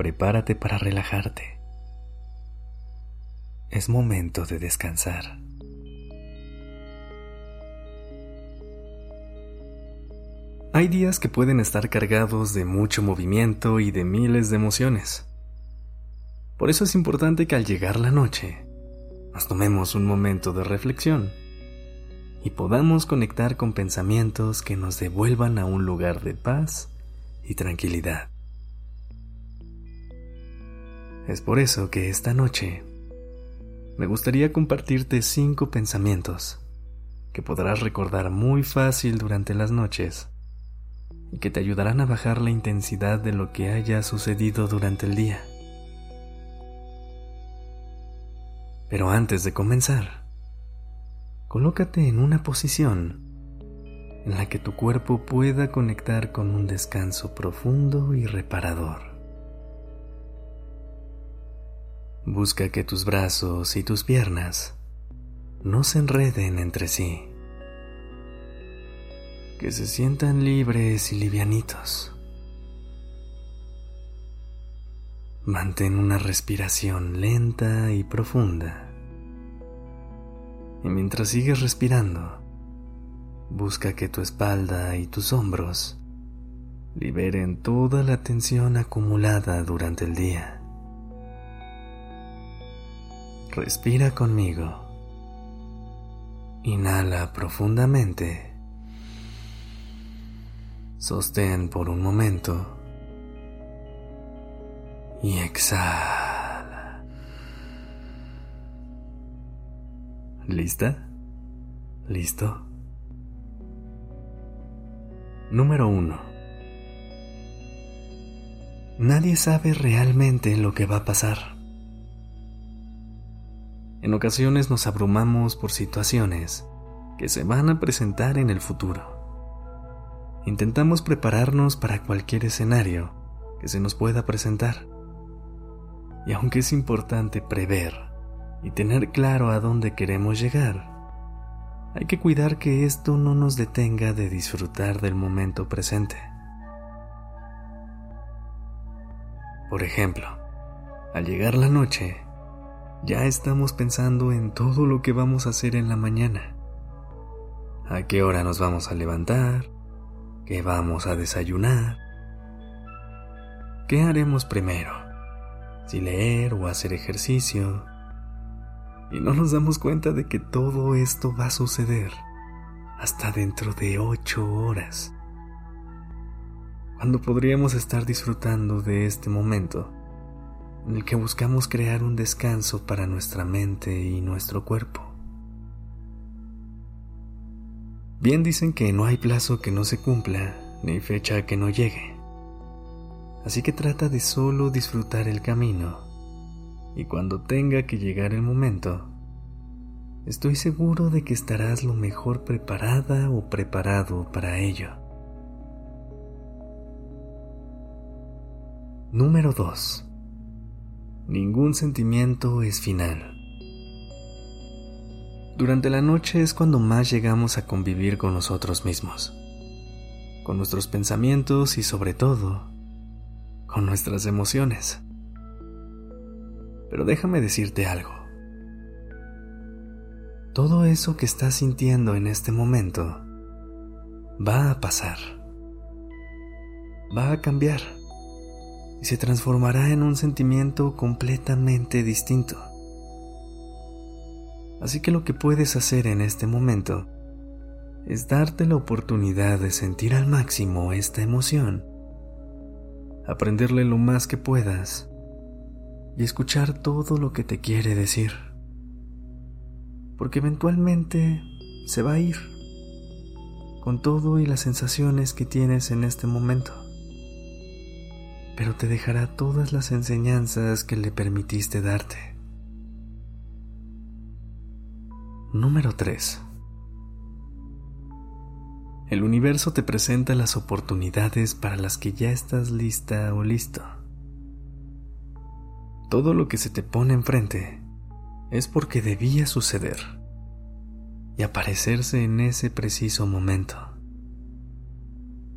Prepárate para relajarte. Es momento de descansar. Hay días que pueden estar cargados de mucho movimiento y de miles de emociones. Por eso es importante que al llegar la noche nos tomemos un momento de reflexión y podamos conectar con pensamientos que nos devuelvan a un lugar de paz y tranquilidad. Es por eso que esta noche me gustaría compartirte cinco pensamientos que podrás recordar muy fácil durante las noches y que te ayudarán a bajar la intensidad de lo que haya sucedido durante el día. Pero antes de comenzar, colócate en una posición en la que tu cuerpo pueda conectar con un descanso profundo y reparador. Busca que tus brazos y tus piernas no se enreden entre sí, que se sientan libres y livianitos. Mantén una respiración lenta y profunda. Y mientras sigues respirando, busca que tu espalda y tus hombros liberen toda la tensión acumulada durante el día. Respira conmigo. Inhala profundamente. Sostén por un momento. Y exhala. ¿Lista? ¿Listo? Número 1. Nadie sabe realmente lo que va a pasar. En ocasiones nos abrumamos por situaciones que se van a presentar en el futuro. Intentamos prepararnos para cualquier escenario que se nos pueda presentar. Y aunque es importante prever y tener claro a dónde queremos llegar, hay que cuidar que esto no nos detenga de disfrutar del momento presente. Por ejemplo, al llegar la noche, ya estamos pensando en todo lo que vamos a hacer en la mañana. ¿A qué hora nos vamos a levantar? ¿Qué vamos a desayunar? ¿Qué haremos primero? Si leer o hacer ejercicio, y no nos damos cuenta de que todo esto va a suceder hasta dentro de ocho horas. Cuando podríamos estar disfrutando de este momento en el que buscamos crear un descanso para nuestra mente y nuestro cuerpo. Bien dicen que no hay plazo que no se cumpla, ni fecha que no llegue. Así que trata de solo disfrutar el camino y cuando tenga que llegar el momento, estoy seguro de que estarás lo mejor preparada o preparado para ello. Número 2. Ningún sentimiento es final. Durante la noche es cuando más llegamos a convivir con nosotros mismos, con nuestros pensamientos y sobre todo, con nuestras emociones. Pero déjame decirte algo. Todo eso que estás sintiendo en este momento va a pasar. Va a cambiar y se transformará en un sentimiento completamente distinto. Así que lo que puedes hacer en este momento es darte la oportunidad de sentir al máximo esta emoción, aprenderle lo más que puedas y escuchar todo lo que te quiere decir. Porque eventualmente se va a ir con todo y las sensaciones que tienes en este momento. Pero te dejará todas las enseñanzas que le permitiste darte. Número 3. El universo te presenta las oportunidades para las que ya estás lista o listo. Todo lo que se te pone enfrente es porque debía suceder y aparecerse en ese preciso momento.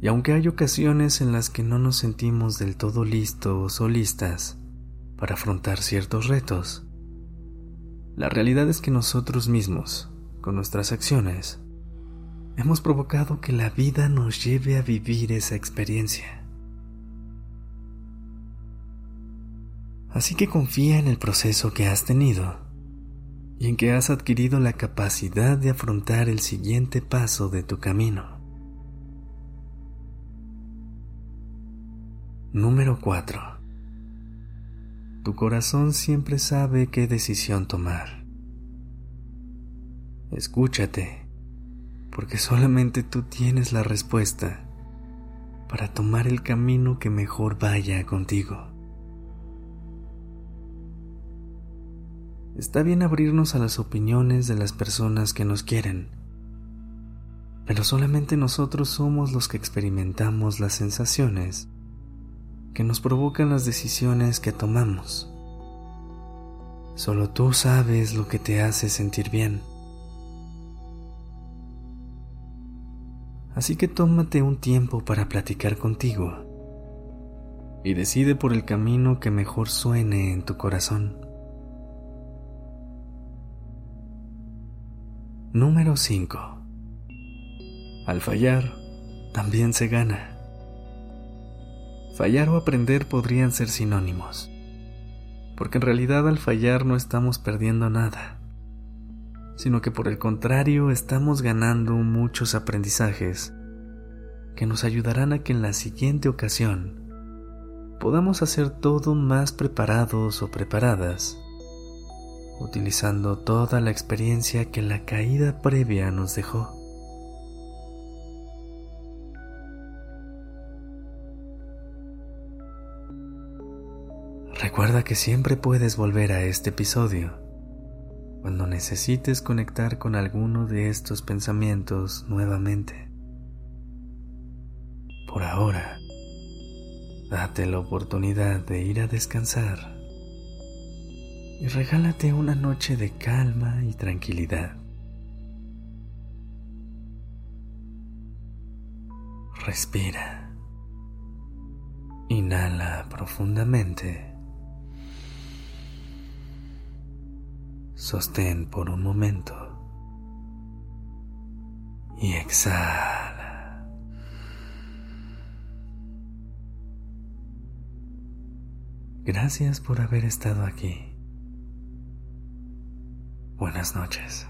Y aunque hay ocasiones en las que no nos sentimos del todo listos o listas para afrontar ciertos retos, la realidad es que nosotros mismos, con nuestras acciones, hemos provocado que la vida nos lleve a vivir esa experiencia. Así que confía en el proceso que has tenido y en que has adquirido la capacidad de afrontar el siguiente paso de tu camino. Número 4. Tu corazón siempre sabe qué decisión tomar. Escúchate, porque solamente tú tienes la respuesta para tomar el camino que mejor vaya contigo. Está bien abrirnos a las opiniones de las personas que nos quieren, pero solamente nosotros somos los que experimentamos las sensaciones que nos provocan las decisiones que tomamos. Solo tú sabes lo que te hace sentir bien. Así que tómate un tiempo para platicar contigo y decide por el camino que mejor suene en tu corazón. Número 5. Al fallar, también se gana. Fallar o aprender podrían ser sinónimos, porque en realidad al fallar no estamos perdiendo nada, sino que por el contrario estamos ganando muchos aprendizajes que nos ayudarán a que en la siguiente ocasión podamos hacer todo más preparados o preparadas, utilizando toda la experiencia que la caída previa nos dejó. Recuerda que siempre puedes volver a este episodio cuando necesites conectar con alguno de estos pensamientos nuevamente. Por ahora, date la oportunidad de ir a descansar y regálate una noche de calma y tranquilidad. Respira. Inhala profundamente. Sostén por un momento y exhala. Gracias por haber estado aquí. Buenas noches.